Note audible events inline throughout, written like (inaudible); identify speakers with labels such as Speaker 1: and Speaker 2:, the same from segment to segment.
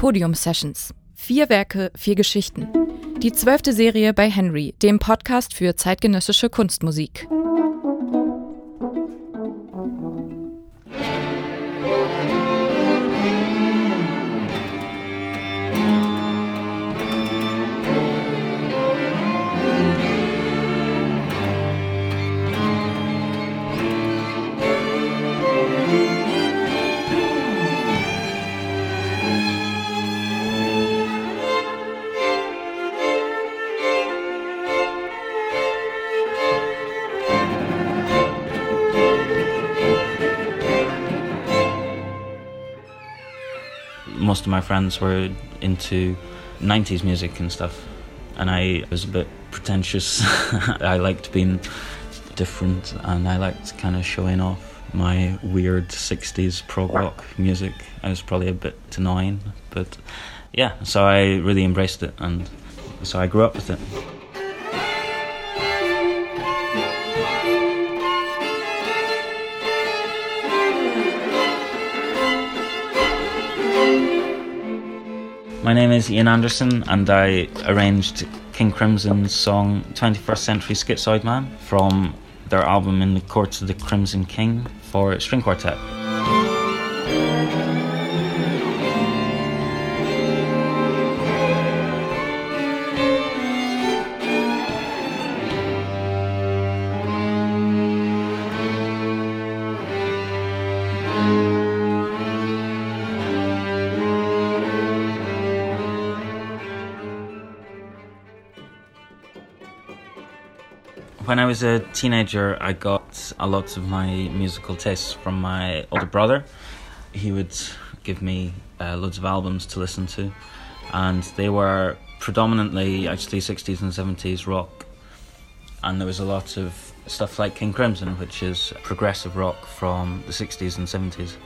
Speaker 1: Podium Sessions. Vier Werke, vier Geschichten. Die zwölfte Serie bei Henry, dem Podcast für zeitgenössische Kunstmusik.
Speaker 2: Most of my friends were into 90s music and stuff and I was a bit pretentious. (laughs) I liked being different and I liked kind of showing off my weird 60s prog rock music. I was probably a bit annoying, but yeah, so I really embraced it and so I grew up with it. My name is Ian Anderson, and I arranged King Crimson's song 21st Century Schizoid Man from their album In the Courts of the Crimson King for string quartet. When I was a teenager, I got a lot of my musical tastes from my older brother. He would give me uh, loads of albums to listen to, and they were predominantly actually 60s and 70s rock. And there was a lot of stuff like King Crimson, which is progressive rock from the 60s and 70s.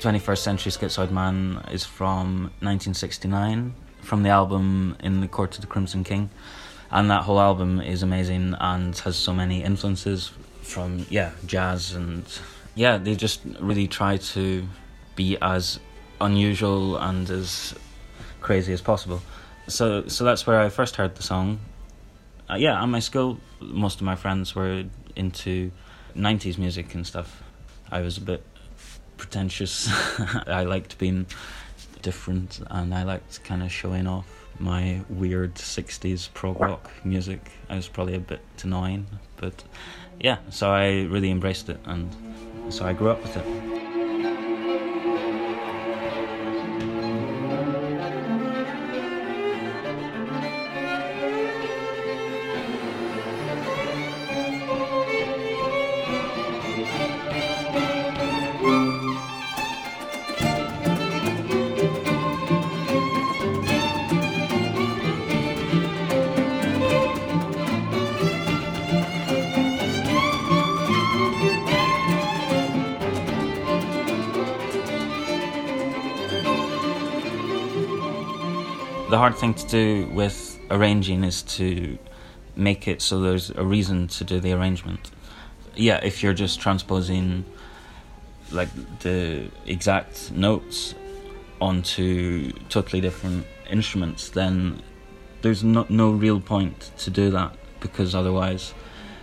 Speaker 2: 21st Century Schizoid Man is from 1969, from the album In the Court of the Crimson King and that whole album is amazing and has so many influences from yeah jazz and yeah they just really try to be as unusual and as crazy as possible. So so that's where i first heard the song. Uh, yeah at my school most of my friends were into 90s music and stuff. I was a bit pretentious. (laughs) I liked being different and i liked kind of showing off my weird 60s prog rock music. I was probably a bit annoying, but yeah, so I really embraced it and so I grew up with it. Hard thing to do with arranging is to make it so there's a reason to do the arrangement. Yeah, if you're just transposing like the exact notes onto totally different instruments, then there's no, no real point to do that because otherwise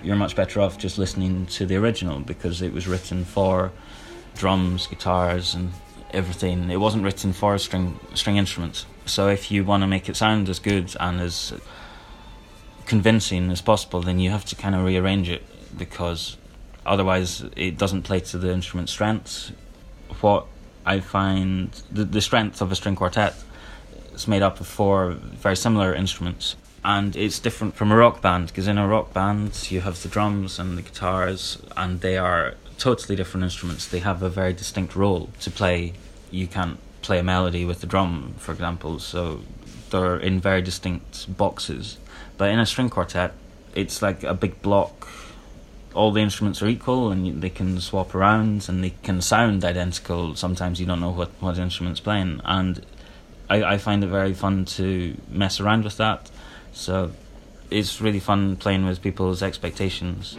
Speaker 2: you're much better off just listening to the original because it was written for drums, guitars, and everything. It wasn't written for string string instruments. So if you want to make it sound as good and as convincing as possible, then you have to kind of rearrange it because otherwise it doesn't play to the instrument's strengths. What I find the, the strength of a string quartet is made up of four very similar instruments. And it's different from a rock band because in a rock band you have the drums and the guitars, and they are totally different instruments. They have a very distinct role to play. You can't play a melody with the drum, for example. So they're in very distinct boxes. But in a string quartet, it's like a big block. All the instruments are equal and they can swap around and they can sound identical. Sometimes you don't know what, what instrument's playing. And I, I find it very fun to mess around with that. So it's really fun playing with people's expectations.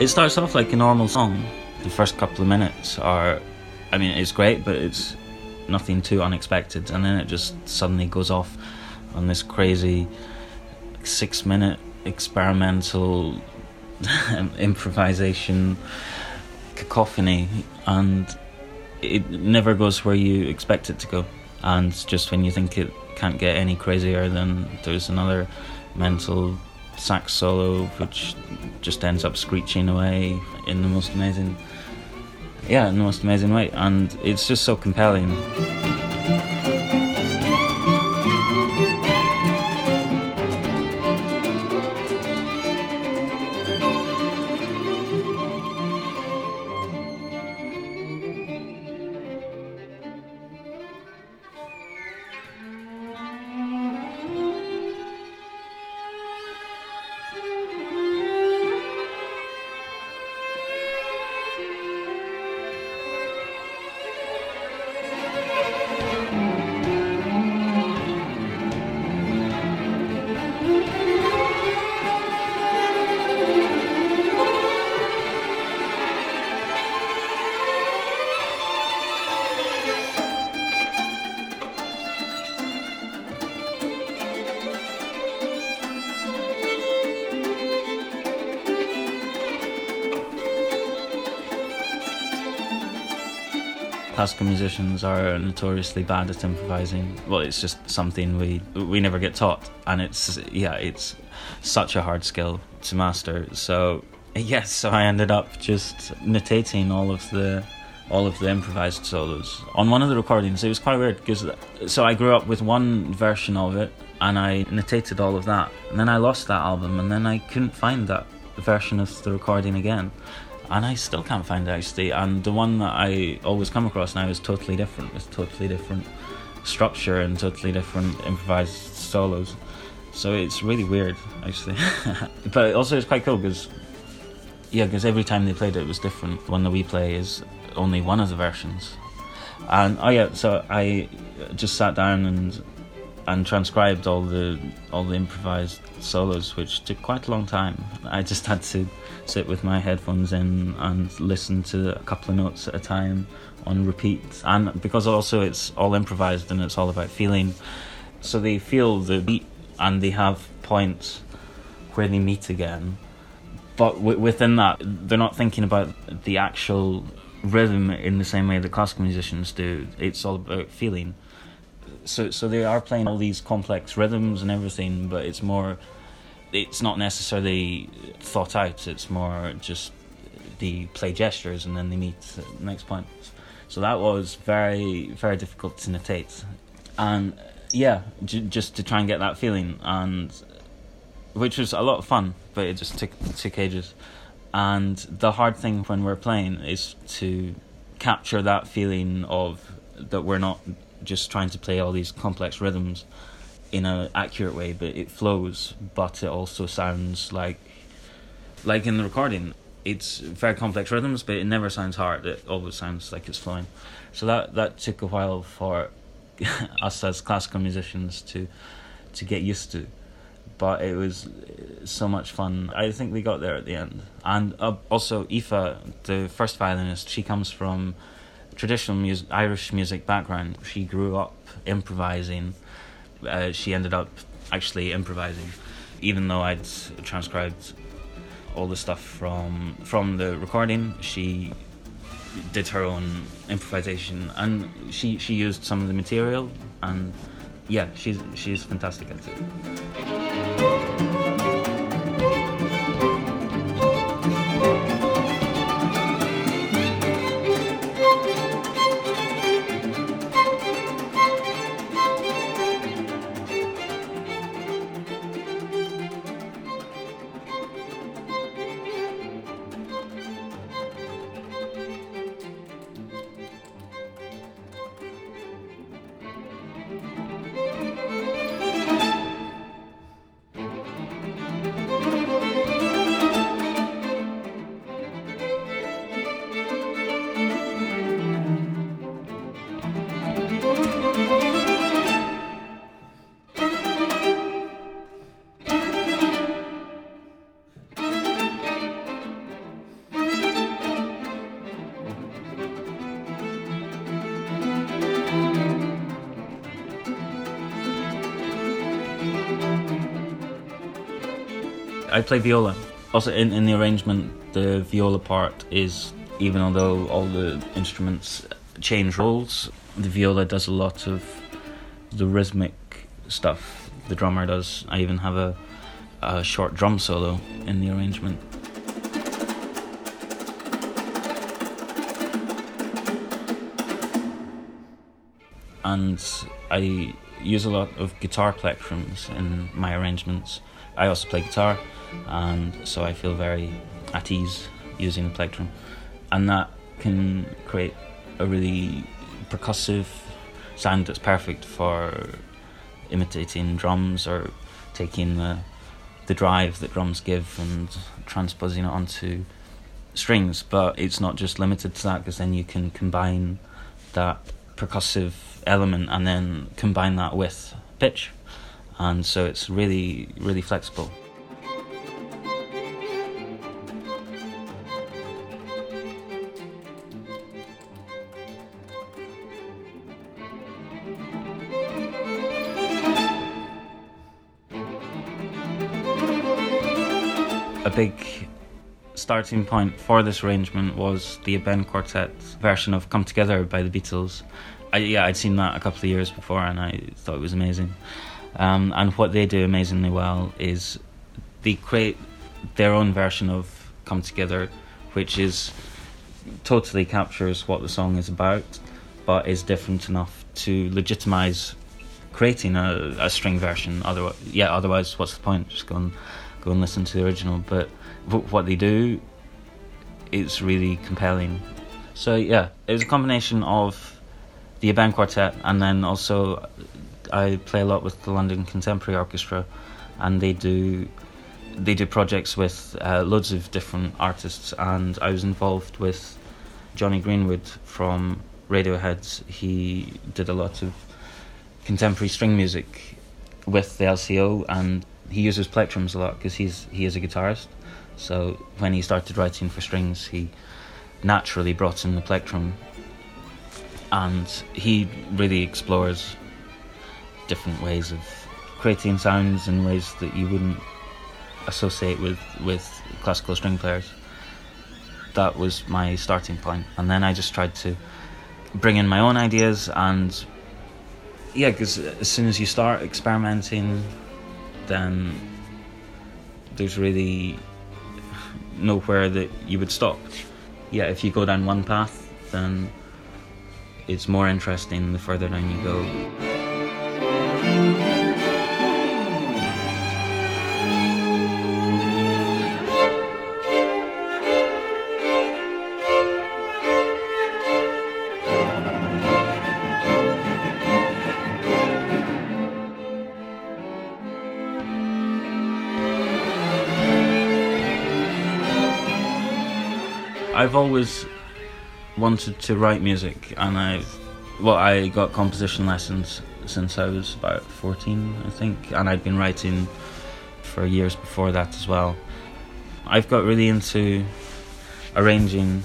Speaker 2: It starts off like a normal song. The first couple of minutes are, I mean, it's great, but it's nothing too unexpected, and then it just suddenly goes off on this crazy six minute experimental (laughs) improvisation cacophony, and it never goes where you expect it to go. And just when you think it can't get any crazier, then there's another mental sax solo which just ends up screeching away in the most amazing yeah in the most amazing way. And it's just so compelling classical musicians are notoriously bad at improvising. Well, it's just something we we never get taught, and it's yeah, it's such a hard skill to master. So yes, so I ended up just notating all of the all of the improvised solos on one of the recordings. It was quite weird because so I grew up with one version of it, and I notated all of that, and then I lost that album, and then I couldn't find that version of the recording again and I still can't find it actually. And the one that I always come across now is totally different. It's totally different structure and totally different improvised solos. So it's really weird actually. (laughs) but also it's quite cool because yeah, because every time they played it, it was different. The one that we play is only one of the versions. And oh yeah, so I just sat down and and transcribed all the all the improvised solos, which took quite a long time. I just had to sit with my headphones in and listen to a couple of notes at a time on repeat. And because also it's all improvised and it's all about feeling, so they feel the beat and they have points where they meet again. But w- within that, they're not thinking about the actual rhythm in the same way that classical musicians do. It's all about feeling so so they are playing all these complex rhythms and everything, but it's more. It's not necessarily thought out. It's more just the play gestures and then they meet the next point. So that was very very difficult to notate, and yeah, j- just to try and get that feeling, and which was a lot of fun, but it just took took ages. And the hard thing when we're playing is to capture that feeling of that we're not just trying to play all these complex rhythms in an accurate way, but it flows, but it also sounds like like in the recording. It's very complex rhythms, but it never sounds hard. It always sounds like it's flowing. So that that took a while for (laughs) us as classical musicians to to get used to. But it was so much fun. I think we got there at the end. And uh, also, Aoife, the first violinist, she comes from traditional music, Irish music background. She grew up improvising. Uh, she ended up actually improvising, even though I'd transcribed all the stuff from from the recording. She did her own improvisation, and she she used some of the material, and yeah, she's she's fantastic at it. I play viola. Also, in, in the arrangement, the viola part is, even although all the instruments change roles, the viola does a lot of the rhythmic stuff the drummer does. I even have a, a short drum solo in the arrangement. And I use a lot of guitar plectrums in my arrangements. I also play guitar, and so I feel very at ease using the plectrum, and that can create a really percussive sound that's perfect for imitating drums or taking the the drive that drums give and transposing it onto strings. But it's not just limited to that because then you can combine that percussive element and then combine that with pitch, and so it's really really flexible. a big starting point for this arrangement was the Ébène Quartet version of Come Together by the Beatles. I, yeah, I'd seen that a couple of years before and I thought it was amazing. Um, and what they do amazingly well is they create their own version of Come Together, which is totally captures what the song is about, but is different enough to legitimize creating a, a string version. Otherwise, yeah, otherwise, what's the point? Just go and go and listen to the original. But what they do, it's really compelling. So yeah, it was a combination of the Ébène Quartet, and then also I play a lot with the London Contemporary Orchestra, and they do they do projects with uh, loads of different artists, and I was involved with Jonny Greenwood from Radiohead. He did a lot of contemporary string music with the LCO, and he uses plectrums a lot because he's he is a guitarist. So when he started writing for strings, he naturally brought in the plectrum, and he really explores different ways of creating sounds in ways that you wouldn't associate with with classical string players. That was my starting point, and then I just tried to bring in my own ideas and yeah, because as soon as you start experimenting then there's really nowhere that you would stop. Yeah, if you go down one path, then it's more interesting the further down you go. I've always wanted to write music, and I, well, I got composition lessons since I was about fourteen, I think, and I'd been writing for years before that as well. I've got really into arranging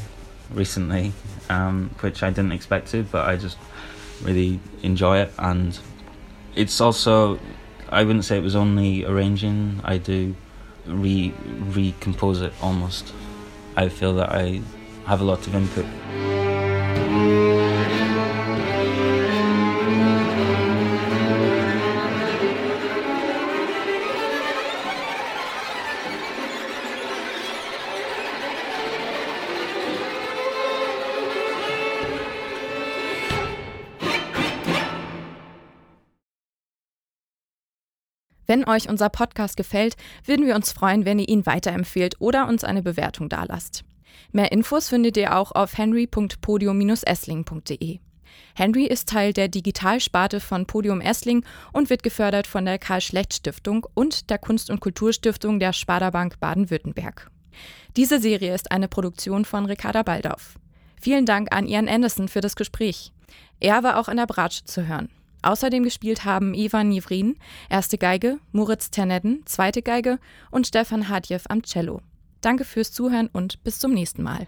Speaker 2: recently, um, which I didn't expect to, but I just really enjoy it, and it's also I wouldn't say it was only arranging. I do re recompose it almost. I feel that I have a lot of input.
Speaker 1: Wenn euch unser Podcast gefällt, würden wir uns freuen, wenn ihr ihn weiterempfehlt oder uns eine Bewertung dalasst. Mehr Infos findet ihr auch auf henry.podium-essling.de. Henry ist Teil der Digitalsparte von Podium Essling und wird gefördert von der Karl-Schlecht-Stiftung und der Kunst- und Kulturstiftung der Sparda-Bank Baden-Württemberg. Diese Serie ist eine Produktion von Ricarda Baldauf. Vielen Dank an Ian Anderson für das Gespräch. Er war auch in der Bratsche zu hören. Außerdem gespielt haben Ivan Nivrin, erste Geige, Moritz Ternedden, zweite Geige und Stefan Hadjew am Cello. Danke fürs Zuhören und bis zum nächsten Mal.